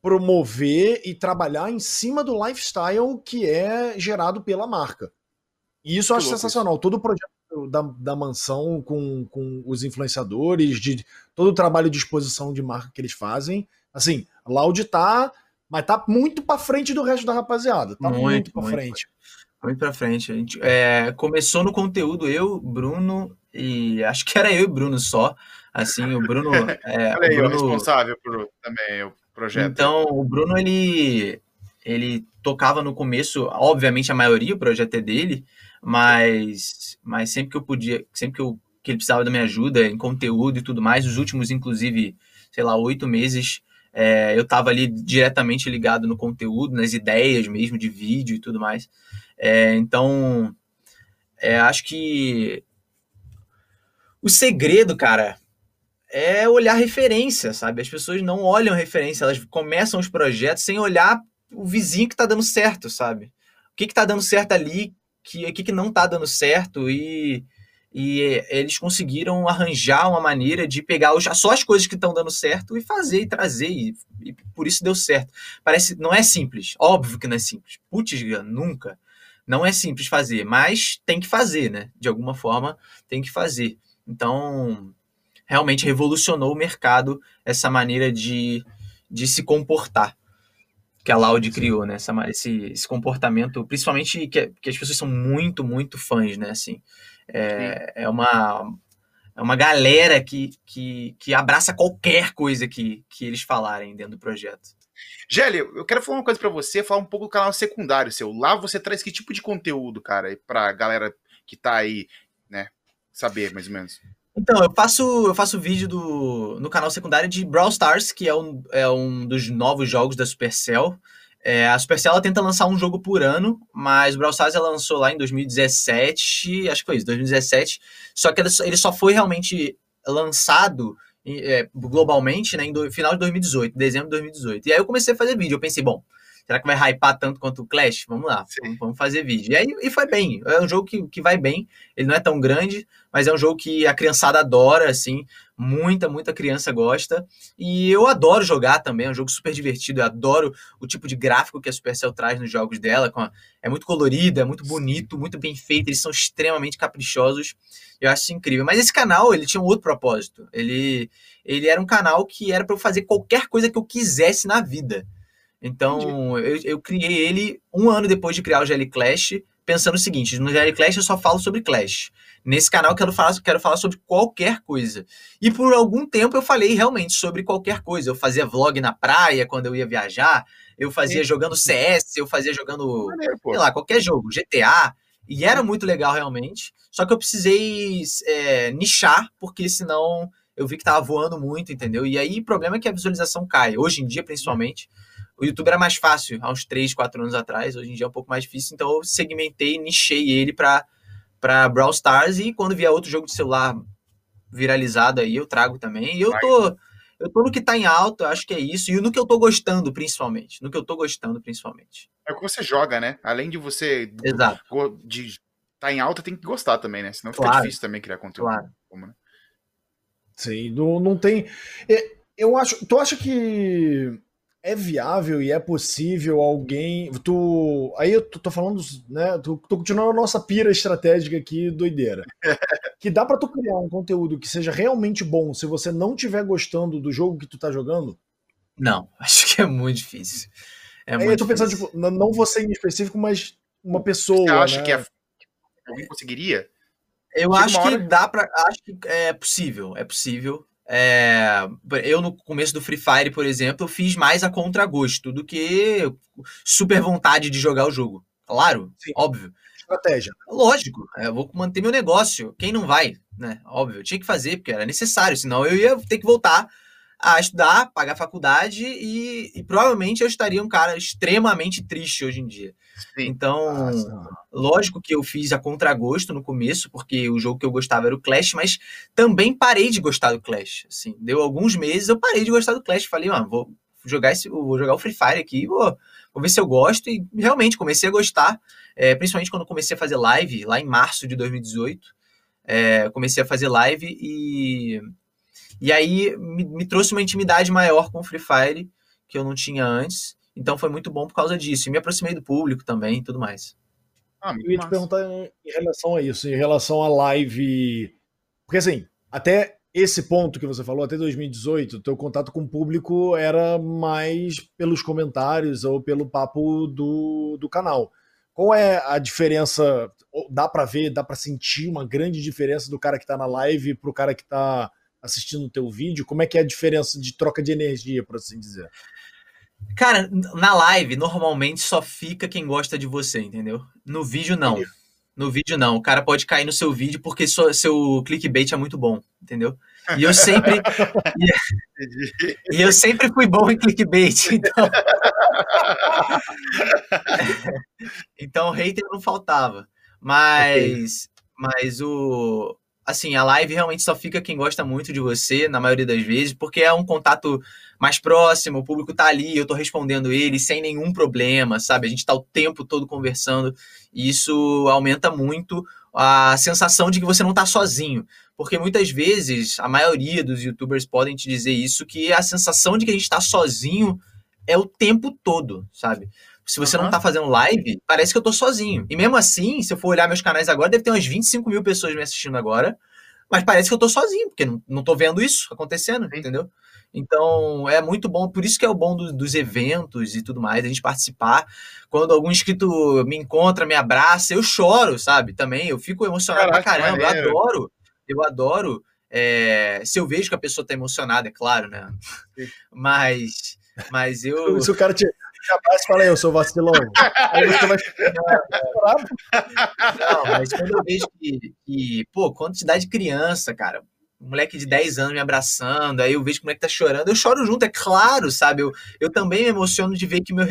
promover e trabalhar em cima do lifestyle que é gerado pela marca. E isso eu acho sensacional. Isso. Todo o projeto da, da mansão com, com os influenciadores, de todo o trabalho de exposição de marca que eles fazem. Assim, Loud tá, mas tá muito para frente do resto da rapaziada. Tá muito, muito para frente. Muito para frente. A gente é, começou no conteúdo eu, Bruno e acho que era eu e Bruno só. Assim, o Bruno. É, Olha aí, o, Bruno... responsável por também o projeto. Então, o Bruno, ele, ele tocava no começo, obviamente a maioria, o projeto é dele, mas, mas sempre que eu podia, sempre que, eu, que ele precisava da minha ajuda em conteúdo e tudo mais, os últimos, inclusive, sei lá, oito meses, é, eu estava ali diretamente ligado no conteúdo, nas ideias mesmo de vídeo e tudo mais. É, então, é, acho que o segredo, cara, é olhar referência, sabe? As pessoas não olham referência, elas começam os projetos sem olhar o vizinho que tá dando certo, sabe? O que que tá dando certo ali, que, o que que não tá dando certo e, e eles conseguiram arranjar uma maneira de pegar os, só as coisas que estão dando certo e fazer e trazer, e, e, por isso deu certo. Parece, não é simples, óbvio que não é simples. Putz, nunca. Não é simples fazer, mas tem que fazer, né? De alguma forma, tem que fazer. Então, realmente revolucionou o mercado essa maneira de, de se comportar que a Loud criou, né? Essa, esse, esse comportamento, principalmente que, que as pessoas são muito, muito fãs, né? Assim, é, é uma é uma galera que, que, que abraça qualquer coisa que, que eles falarem dentro do projeto. Gélio, eu quero falar uma coisa para você, falar um pouco do canal secundário seu. Lá você traz que tipo de conteúdo, cara, pra galera que tá aí, né, saber mais ou menos? Então, eu faço, eu faço vídeo do, no canal secundário de Brawl Stars, que é um, é um dos novos jogos da Supercell. É, a Supercell ela tenta lançar um jogo por ano, mas o Brawl Stars ela lançou lá em 2017, acho que foi isso, 2017. Só que ele, só foi realmente lançado é, globalmente né, em do, final de 2018, dezembro de 2018. E aí eu comecei a fazer vídeo. Eu pensei, bom, será que vai hypar tanto quanto o Clash? Vamos lá, vamos, vamos, fazer vídeo. E aí e foi bem. É um jogo que, que vai bem. Ele não é tão grande, mas é um jogo que a criançada adora, assim. Muita, muita criança gosta. E eu adoro jogar também. É um jogo super divertido. Eu adoro o tipo de gráfico que a Supercell traz nos jogos dela. A, é muito colorido, é muito bonito, muito bem feito. Eles são extremamente caprichosos. Eu acho isso incrível. Mas esse canal, ele tinha um outro propósito. Ele, ele era um canal que era para eu fazer qualquer coisa que eu quisesse na vida. Então, eu, eu, criei ele um ano depois de criar o GL Clash, pensando o seguinte: no GL Clash eu só falo sobre Clash. Nesse canal eu quero falar, quero falar sobre qualquer coisa. E por algum tempo eu falei realmente sobre qualquer coisa. Eu fazia vlog na praia quando eu ia viajar, eu fazia Sim. jogando CS, eu fazia jogando, Maneiro, sei lá, qualquer jogo, GTA. E era muito legal realmente. Só que eu precisei é, nichar, porque senão eu vi que tava voando muito, entendeu? E aí o problema é que a visualização cai. Hoje em dia, principalmente. O YouTube era mais fácil há uns 3, 4 anos atrás, hoje em dia é um pouco mais difícil, então eu segmentei, nichei ele para para Brawl Stars e quando vier outro jogo de celular viralizado aí, eu trago também. E eu tô eu tô no que tá em alta, acho que é isso, e no que eu tô gostando principalmente, no que eu tô gostando principalmente. É o que você joga, né? Além de você Exato. de tá em alta, tem que gostar também, né? Senão fica claro. difícil também criar conteúdo. Claro. Como, né? Sim, não, não tem. É, eu acho. Tu acha que é viável e é possível alguém. Tu. Aí eu tô, falando, né? Tô, tô, continuando a nossa pira estratégica aqui, doideira. que dá para tu criar um conteúdo que seja realmente bom se você não estiver gostando do jogo que tu tá jogando? Não, acho que é muito difícil. É muito eu tô pensando, difícil. tipo, não você em específico, mas uma pessoa. Você acha né? que é... alguém conseguiria? Eu Chega acho que dá para. Acho que é possível. É possível. É, eu, no começo do Free Fire, por exemplo, eu fiz mais a contragosto do que super vontade de jogar o jogo. Claro, Sim. óbvio. Estratégia. Lógico, é, eu vou manter meu negócio. Quem não vai, né? Óbvio, eu tinha que fazer, porque era necessário, senão eu ia ter que voltar a estudar, pagar faculdade e, e, provavelmente eu estaria um cara extremamente triste hoje em dia. Sim. Então, Nossa. lógico que eu fiz a contragosto no começo, porque o jogo que eu gostava era o Clash, mas também parei de gostar do Clash. Assim, deu alguns meses, eu parei de gostar do Clash. Falei, mano, vou jogar esse, vou jogar o Free Fire aqui, vou, vou ver se eu gosto. E realmente comecei a gostar, é, principalmente quando comecei a fazer live, lá em março de 2018. É, comecei a fazer live e e aí me, me trouxe uma intimidade maior com o Free Fire, que eu não tinha antes. Então foi muito bom por causa disso. E me aproximei do público também e tudo mais. Ah, eu ia te perguntar em relação a isso, em relação à live. Porque assim, até esse ponto que você falou, até 2018, o teu contato com o público era mais pelos comentários ou pelo papo do, do canal. Qual é a diferença? Dá para ver, dá para sentir uma grande diferença do cara que tá na live pro cara que tá assistindo o teu vídeo? Como é que é a diferença de troca de energia, por assim dizer? Cara, na live, normalmente só fica quem gosta de você, entendeu? No vídeo, não. No vídeo, não. O cara pode cair no seu vídeo porque seu, seu clickbait é muito bom, entendeu? E eu sempre. e, e, eu sempre fui bom em clickbait, então. então, hater não faltava. Mas, mas o, assim, a live realmente só fica quem gosta muito de você, na maioria das vezes, porque é um contato mais próximo, o público tá ali, eu tô respondendo ele sem nenhum problema, sabe? A gente tá o tempo todo conversando, e isso aumenta muito a sensação de que você não tá sozinho. Porque muitas vezes, a maioria dos youtubers podem te dizer isso, que a sensação de que a gente tá sozinho é o tempo todo, sabe? Se você uhum. não tá fazendo live, parece que eu tô sozinho. E mesmo assim, se eu for olhar meus canais agora, deve ter umas 25 mil pessoas me assistindo agora. Mas parece que eu tô sozinho, porque não, não tô vendo isso acontecendo, Sim. entendeu? Então, é muito bom, por isso que é o bom do, dos eventos e tudo mais, a gente participar. Quando algum inscrito me encontra, me abraça, eu choro, sabe? Também, eu fico emocionado Caraca, pra caramba, eu adoro, eu adoro. É, se eu vejo que a pessoa tá emocionada, é claro, né? Mas, mas eu. Se o cara te, abraça e fala, eu sou vacilão. Aí você vai Não, mas quando eu vejo que, que, pô, quantidade de criança, cara, um moleque de 10 anos me abraçando, aí eu vejo que o moleque tá chorando, eu choro junto, é claro, sabe? Eu, eu também me emociono de ver que meu,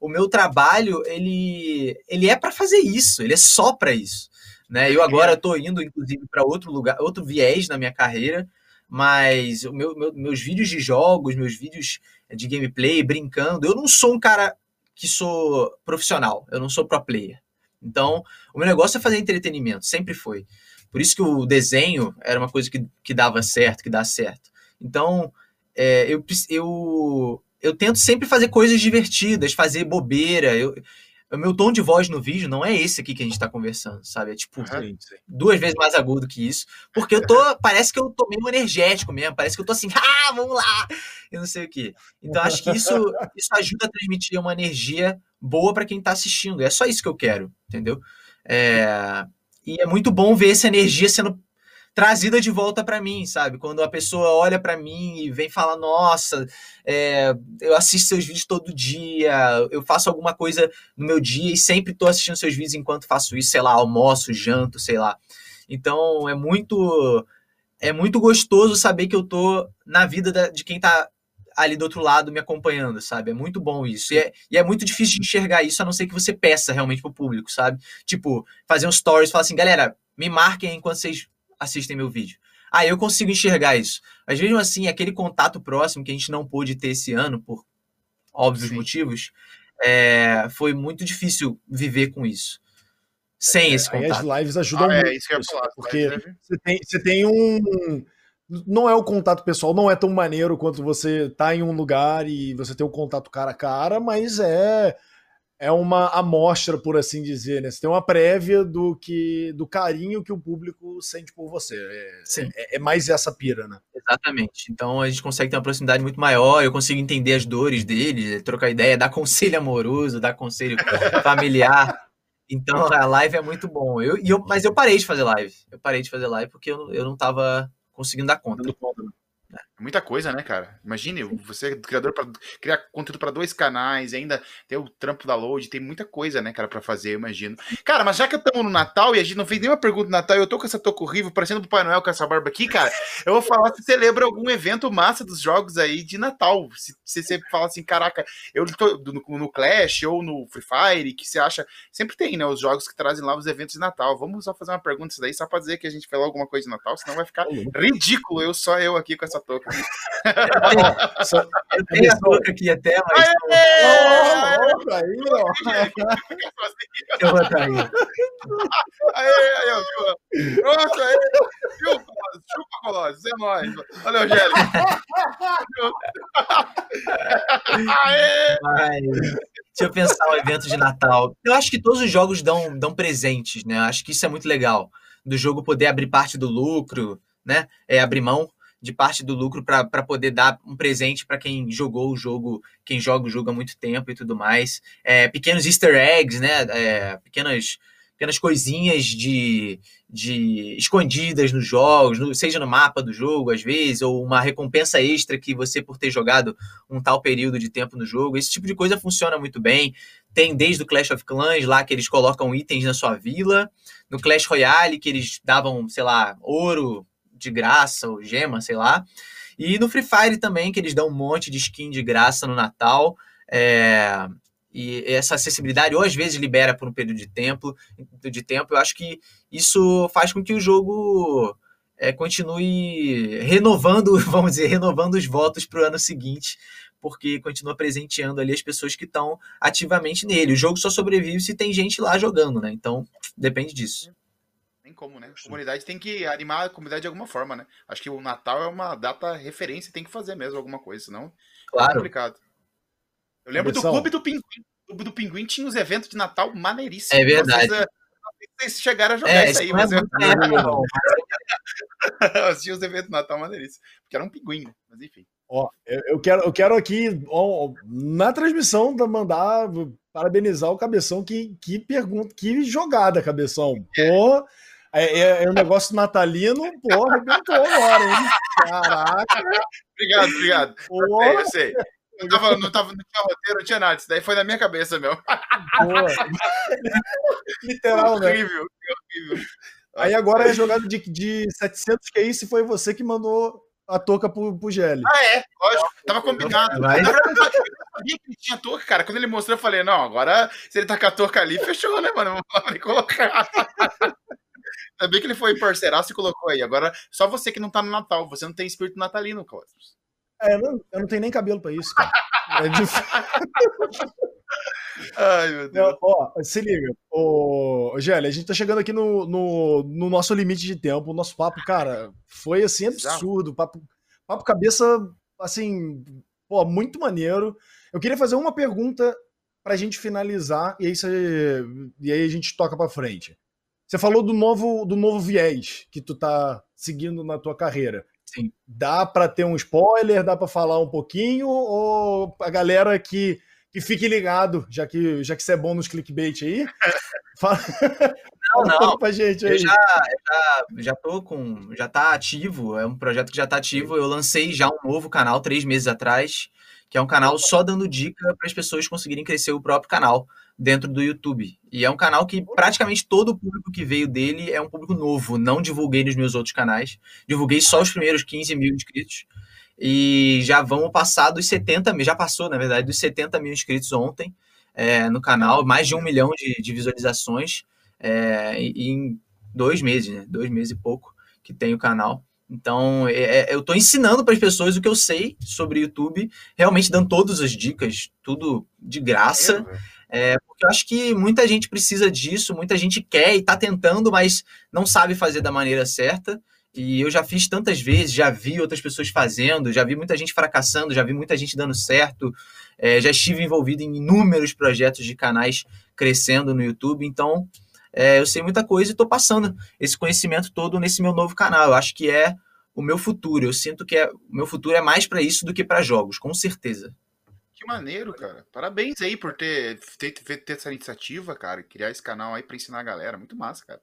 o meu trabalho, ele, ele é para fazer isso, ele é só para isso. Né? Eu agora estou indo, inclusive, para outro lugar, outro viés na minha carreira, mas meu, meu, meus vídeos de jogos, meus vídeos de gameplay, brincando. Eu não sou um cara que sou profissional, eu não sou pro player. Então, o meu negócio é fazer entretenimento, sempre foi. Por isso que o desenho era uma coisa que, que dava certo, que dá certo. Então, é, eu, eu, eu tento sempre fazer coisas divertidas, fazer bobeira. Eu, o meu tom de voz no vídeo não é esse aqui que a gente tá conversando, sabe? É tipo sim. duas vezes mais agudo que isso. Porque eu tô. parece que eu tô meio energético mesmo. Parece que eu tô assim, ah, vamos lá! Eu não sei o quê. Então acho que isso, isso ajuda a transmitir uma energia boa para quem tá assistindo. É só isso que eu quero, entendeu? É, e é muito bom ver essa energia sendo trazida de volta para mim, sabe? Quando a pessoa olha para mim e vem falar, nossa, é, eu assisto seus vídeos todo dia, eu faço alguma coisa no meu dia e sempre estou assistindo seus vídeos enquanto faço isso, sei lá, almoço, janto, sei lá. Então é muito é muito gostoso saber que eu tô na vida da, de quem tá ali do outro lado me acompanhando, sabe? É muito bom isso. E é, e é, muito difícil de enxergar isso, a não ser que você peça realmente pro público, sabe? Tipo, fazer um stories, falar assim, galera, me marquem enquanto vocês assistem meu vídeo. Ah, eu consigo enxergar isso. Mas mesmo assim, aquele contato próximo que a gente não pôde ter esse ano, por óbvios Sim. motivos, é, foi muito difícil viver com isso. Sem é, esse contato. as lives ajudam ah, é, muito. É, isso que eu ia falar. Porque você tem, você tem um. Não é o contato pessoal, não é tão maneiro quanto você tá em um lugar e você tem um contato cara a cara, mas é é uma amostra, por assim dizer, né? Você tem uma prévia do que do carinho que o público sente por você. É, Sim. É, é, mais essa pira, né? Exatamente. Então a gente consegue ter uma proximidade muito maior, eu consigo entender as dores deles, trocar ideia, dar conselho amoroso, dar conselho familiar. Então a live é muito bom. Eu, eu, mas eu parei de fazer live. Eu parei de fazer live porque eu, eu não estava conseguindo dar conta. conta né? Muita coisa, né, cara? Imagine, você é criador para criar conteúdo para dois canais, ainda tem o trampo da load, tem muita coisa, né, cara, para fazer, eu imagino. Cara, mas já que estamos no Natal e a gente não fez nenhuma pergunta do Natal, eu tô com essa touca horrível, parecendo o Pai Noel com essa barba aqui, cara. Eu vou falar se você lembra algum evento massa dos jogos aí de Natal. Se, se você fala assim, caraca, eu tô no, no, Clash ou no Free Fire, que você acha. Sempre tem, né, os jogos que trazem lá os eventos de Natal. Vamos só fazer uma pergunta isso daí, só pra dizer que a gente falou alguma coisa de Natal, senão vai ficar ridículo eu só eu aqui com essa Eu tenho a touca aqui até, mas. Aê, aí, ó. Eu vou aí. Aê, aí, ó. Pronto, aí. Chupa, chupa, Colossus. É nóis. Valeu, Angélica. Aê! Ai, deixa eu pensar um evento de Natal. Eu acho que todos os jogos dão, dão presentes, né? Eu acho que isso é muito legal. Do jogo poder abrir parte do lucro, né? É abrir mão de parte do lucro para poder dar um presente para quem jogou o jogo, quem joga o jogo há muito tempo e tudo mais. É, pequenos easter eggs, né? É, pequenas, pequenas coisinhas de, de escondidas nos jogos, no, seja no mapa do jogo, às vezes, ou uma recompensa extra que você, por ter jogado um tal período de tempo no jogo. Esse tipo de coisa funciona muito bem. Tem desde o Clash of Clans lá que eles colocam itens na sua vila. No Clash Royale, que eles davam, sei lá, ouro, de graça, ou gema, sei lá. E no Free Fire também, que eles dão um monte de skin de graça no Natal. É, e essa acessibilidade, ou às vezes libera por um período de tempo, de tempo, eu acho que isso faz com que o jogo é, continue renovando, vamos dizer, renovando os votos para o ano seguinte, porque continua presenteando ali as pessoas que estão ativamente nele. O jogo só sobrevive se tem gente lá jogando, né? Então, depende disso. Como, né? A comunidade tem que animar a comunidade de alguma forma, né? Acho que o Natal é uma data referência, tem que fazer mesmo alguma coisa, senão claro. é complicado. Eu lembro do Clube do Pinguim. O Clube do Pinguim tinha uns eventos de Natal maneiríssimos. É verdade. Vocês, vocês chegaram a jogar é, isso aí, mas é eu... tinha os eventos de Natal maneiríssimos. Porque era um pinguim, né? Mas enfim. Ó, eu, eu, quero, eu quero aqui, ó, na transmissão, mandar parabenizar o Cabeção. Que, que pergunta, que jogada, Cabeção. Pô, é, é, é um negócio natalino, pô, arrebentou agora, hein? Caraca. Obrigado, obrigado. Pô. Eu sei, eu tava, não, tava, não tinha roteiro, não tinha nada. Isso daí foi na minha cabeça, meu. Literal, né? Horrível, horrível. Aí agora é jogada de, de 700 QI, se foi você que mandou a touca pro, pro GL. Ah, é, lógico. Tava combinado. Verdade, eu sabia que ele tinha touca, cara. Quando ele mostrou, eu falei, não, agora se ele tá com a touca ali, fechou, né, mano? Vamos colocar. Sabia que ele foi parceiraço e colocou aí. Agora, só você que não tá no Natal, você não tem espírito natalino, Cláudio. É, eu não, eu não tenho nem cabelo pra isso, cara. É difícil. Ai, meu Deus. Não, ó, se liga. Ô, Gélia, a gente tá chegando aqui no, no, no, nosso limite de tempo. O nosso papo, cara, foi assim absurdo. Papo, papo cabeça, assim, pô, muito maneiro. Eu queria fazer uma pergunta pra gente finalizar e aí, e aí a gente toca pra frente. Você falou do novo, do novo viés que tu tá seguindo na tua carreira. Sim. Dá para ter um spoiler? Dá para falar um pouquinho? Ou a galera que e fique ligado, já que, já que você é bom nos clickbait aí. Fala, não, não. pra gente aí. Eu já, já, já tô com. Já tá ativo, é um projeto que já tá ativo. Eu lancei já um novo canal três meses atrás, que é um canal só dando dica para as pessoas conseguirem crescer o próprio canal dentro do YouTube. E é um canal que praticamente todo o público que veio dele é um público novo. Não divulguei nos meus outros canais. Divulguei só os primeiros 15 mil inscritos e já vamos passar dos 70 mil, já passou, na verdade, dos 70 mil inscritos ontem é, no canal, mais de um milhão de, de visualizações é, em dois meses, né? Dois meses e pouco que tem o canal. Então, é, é eu estou ensinando para as pessoas o que eu sei sobre YouTube, realmente dando todas as dicas, tudo de graça. É, porque eu acho que muita gente precisa disso, muita gente quer e está tentando, mas não sabe fazer da maneira certa. E eu já fiz tantas vezes, já vi outras pessoas fazendo, já vi muita gente fracassando, já vi muita gente dando certo, é, já estive envolvido em inúmeros projetos de canais crescendo no YouTube, então é, eu sei muita coisa e estou passando esse conhecimento todo nesse meu novo canal. Eu acho que é o meu futuro. Eu sinto que é, o meu futuro é mais para isso do que para jogos, com certeza. Que maneiro, cara. Parabéns aí por ter, ter, ter essa iniciativa, cara, criar esse canal aí para ensinar a galera. Muito massa, cara.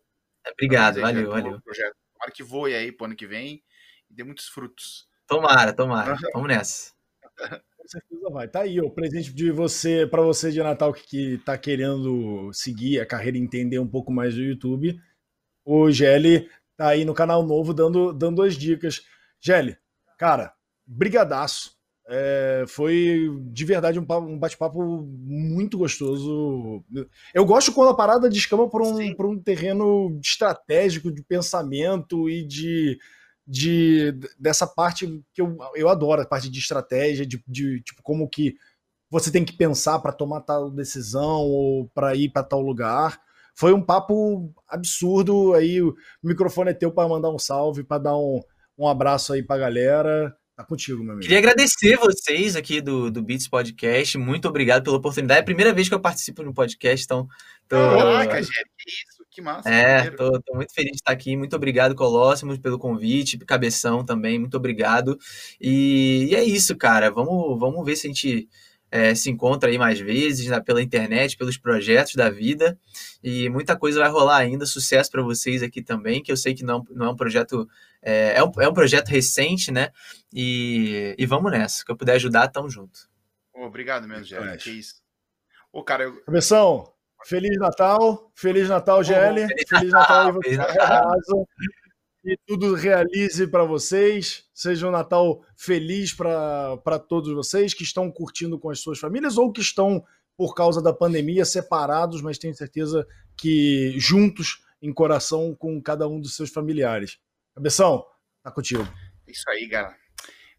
Obrigado, valeu, valeu. Projeto. Tomara que voe aí pro ano que vem e dê muitos frutos. Tomara, tomara. Vamos nessa. Com certeza vai. Tá aí o presente de você para você de Natal que, que tá querendo seguir a carreira e entender um pouco mais do YouTube. O Gelli tá aí no canal novo dando, dando as dicas. Gelli, cara, brigadaço. É, foi de verdade um, um bate-papo muito gostoso. Eu gosto quando a parada descama por um, por um terreno estratégico de pensamento e de, de dessa parte que eu, eu adoro, a parte de estratégia, de, de tipo, como que você tem que pensar para tomar tal decisão ou para ir para tal lugar. Foi um papo absurdo. Aí o microfone é teu para mandar um salve, para dar um, um abraço aí para galera. Tá contigo, meu amigo. Queria agradecer vocês aqui do, do Beats Podcast. Muito obrigado pela oportunidade. É a primeira vez que eu participo no podcast, então. Tô... Caraca, gente, que isso, que massa. É, tô, tô, muito feliz de estar aqui. Muito obrigado, Colóssimos, pelo convite. Cabeção também, muito obrigado. E, e é isso, cara. Vamos, vamos ver se a gente é, se encontra aí mais vezes né, pela internet, pelos projetos da vida. E muita coisa vai rolar ainda. Sucesso para vocês aqui também, que eu sei que não, não é um projeto. É, é, um, é um projeto recente, né? E, e vamos nessa. Que eu puder ajudar, tamo junto. obrigado mesmo, Gélio. Que isso. Ô, cara, eu... Cabeção, Feliz Natal. Feliz Natal, GL. Feliz, Natal, Feliz Natal que tudo realize para vocês. Seja um Natal feliz para todos vocês que estão curtindo com as suas famílias ou que estão, por causa da pandemia, separados, mas tenho certeza que juntos em coração com cada um dos seus familiares. Cabeção, tá contigo. Isso aí, galera.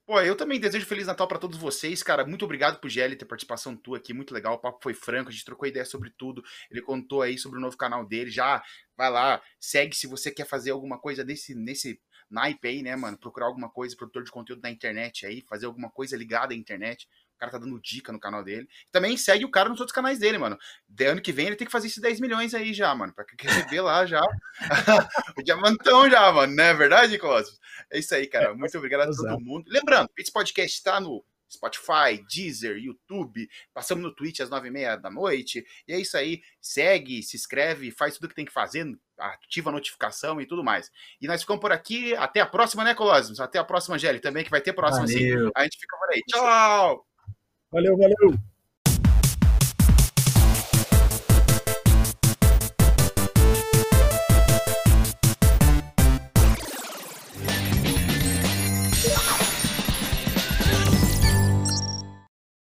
Pô, eu também desejo Feliz Natal para todos vocês, cara. Muito obrigado pro Gelli ter participação tua aqui, muito legal. O papo foi franco, a gente trocou ideia sobre tudo. Ele contou aí sobre o novo canal dele. Já vai lá, segue se você quer fazer alguma coisa desse, nesse naipe aí, né, mano? Procurar alguma coisa, produtor de conteúdo na internet aí, fazer alguma coisa ligada à internet. O cara tá dando dica no canal dele. Também segue o cara nos outros canais dele, mano. De ano que vem ele tem que fazer esses 10 milhões aí já, mano. Pra receber lá já o diamantão já, mano. Não é verdade, Cosmos? É isso aí, cara. Muito obrigado a todo mundo. Lembrando, esse podcast tá no Spotify, Deezer, YouTube. Passamos no Twitch às nove e meia da noite. E é isso aí. Segue, se inscreve, faz tudo que tem que fazer, ativa a notificação e tudo mais. E nós ficamos por aqui. Até a próxima, né, Colosmos? Até a próxima, Gelli, também, que vai ter próxima sim. A gente fica por aí. Tchau! Valeu, valeu!